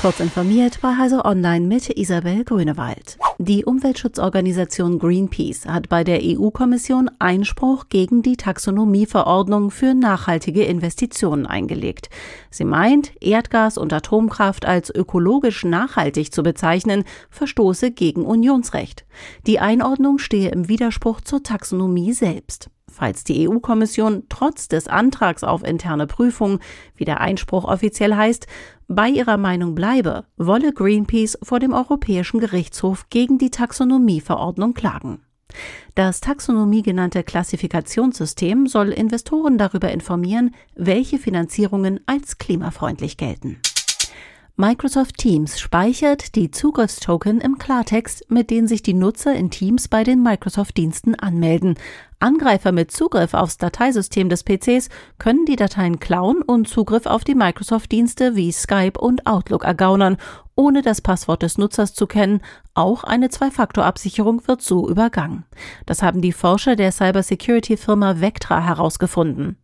Kurz informiert bei Heise Online mit Isabel Grünewald. Die Umweltschutzorganisation Greenpeace hat bei der EU-Kommission Einspruch gegen die Taxonomieverordnung für nachhaltige Investitionen eingelegt. Sie meint, Erdgas und Atomkraft als ökologisch nachhaltig zu bezeichnen, verstoße gegen Unionsrecht. Die Einordnung stehe im Widerspruch zur Taxonomie selbst falls die EU-Kommission trotz des Antrags auf interne Prüfung, wie der Einspruch offiziell heißt, bei ihrer Meinung bleibe, wolle Greenpeace vor dem Europäischen Gerichtshof gegen die Taxonomieverordnung klagen. Das Taxonomie genannte Klassifikationssystem soll Investoren darüber informieren, welche Finanzierungen als klimafreundlich gelten. Microsoft Teams speichert die Zugriffstoken im Klartext, mit denen sich die Nutzer in Teams bei den Microsoft-Diensten anmelden. Angreifer mit Zugriff aufs Dateisystem des PCs können die Dateien klauen und Zugriff auf die Microsoft-Dienste wie Skype und Outlook ergaunern, ohne das Passwort des Nutzers zu kennen. Auch eine Zwei-Faktor-Absicherung wird so übergangen. Das haben die Forscher der Cybersecurity-Firma Vectra herausgefunden.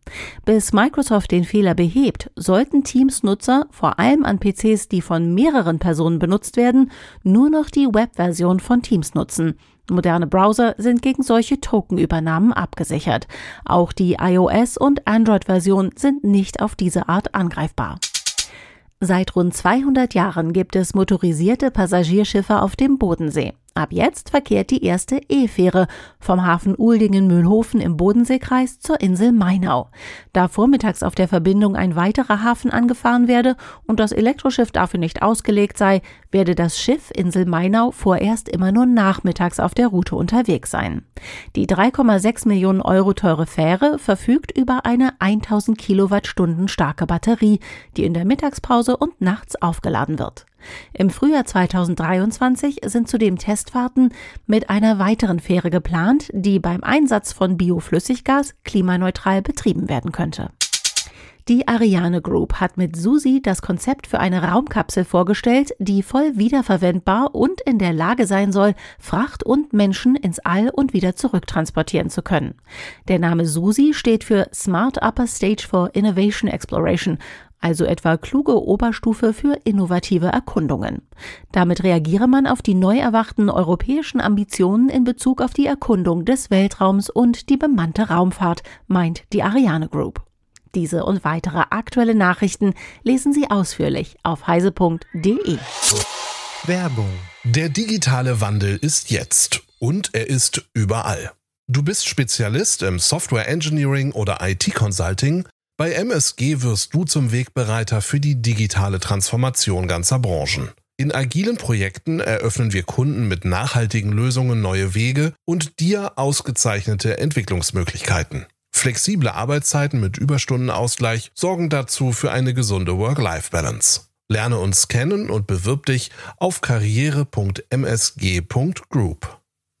Bis Microsoft den Fehler behebt, sollten Teams-Nutzer, vor allem an PCs, die von mehreren Personen benutzt werden, nur noch die Web-Version von Teams nutzen. Moderne Browser sind gegen solche Tokenübernahmen abgesichert. Auch die iOS- und Android-Version sind nicht auf diese Art angreifbar. Seit rund 200 Jahren gibt es motorisierte Passagierschiffe auf dem Bodensee. Ab jetzt verkehrt die erste E-Fähre vom Hafen Uldingen-Mühlhofen im Bodenseekreis zur Insel Mainau. Da vormittags auf der Verbindung ein weiterer Hafen angefahren werde und das Elektroschiff dafür nicht ausgelegt sei, werde das Schiff Insel Mainau vorerst immer nur nachmittags auf der Route unterwegs sein. Die 3,6 Millionen Euro teure Fähre verfügt über eine 1000 Kilowattstunden starke Batterie, die in der Mittagspause und nachts aufgeladen wird. Im Frühjahr 2023 sind zudem Testfahrten mit einer weiteren Fähre geplant, die beim Einsatz von Bioflüssiggas klimaneutral betrieben werden könnte. Die Ariane Group hat mit Susi das Konzept für eine Raumkapsel vorgestellt, die voll wiederverwendbar und in der Lage sein soll, Fracht und Menschen ins All und wieder zurücktransportieren zu können. Der Name Susi steht für Smart Upper Stage for Innovation Exploration, also etwa kluge Oberstufe für innovative Erkundungen. Damit reagiere man auf die neu erwachten europäischen Ambitionen in Bezug auf die Erkundung des Weltraums und die bemannte Raumfahrt, meint die Ariane Group. Diese und weitere aktuelle Nachrichten lesen Sie ausführlich auf heise.de. Werbung. Der digitale Wandel ist jetzt und er ist überall. Du bist Spezialist im Software Engineering oder IT Consulting bei MSG wirst du zum Wegbereiter für die digitale Transformation ganzer Branchen. In agilen Projekten eröffnen wir Kunden mit nachhaltigen Lösungen neue Wege und dir ausgezeichnete Entwicklungsmöglichkeiten. Flexible Arbeitszeiten mit Überstundenausgleich sorgen dazu für eine gesunde Work-Life-Balance. Lerne uns kennen und bewirb dich auf karriere.msg.group.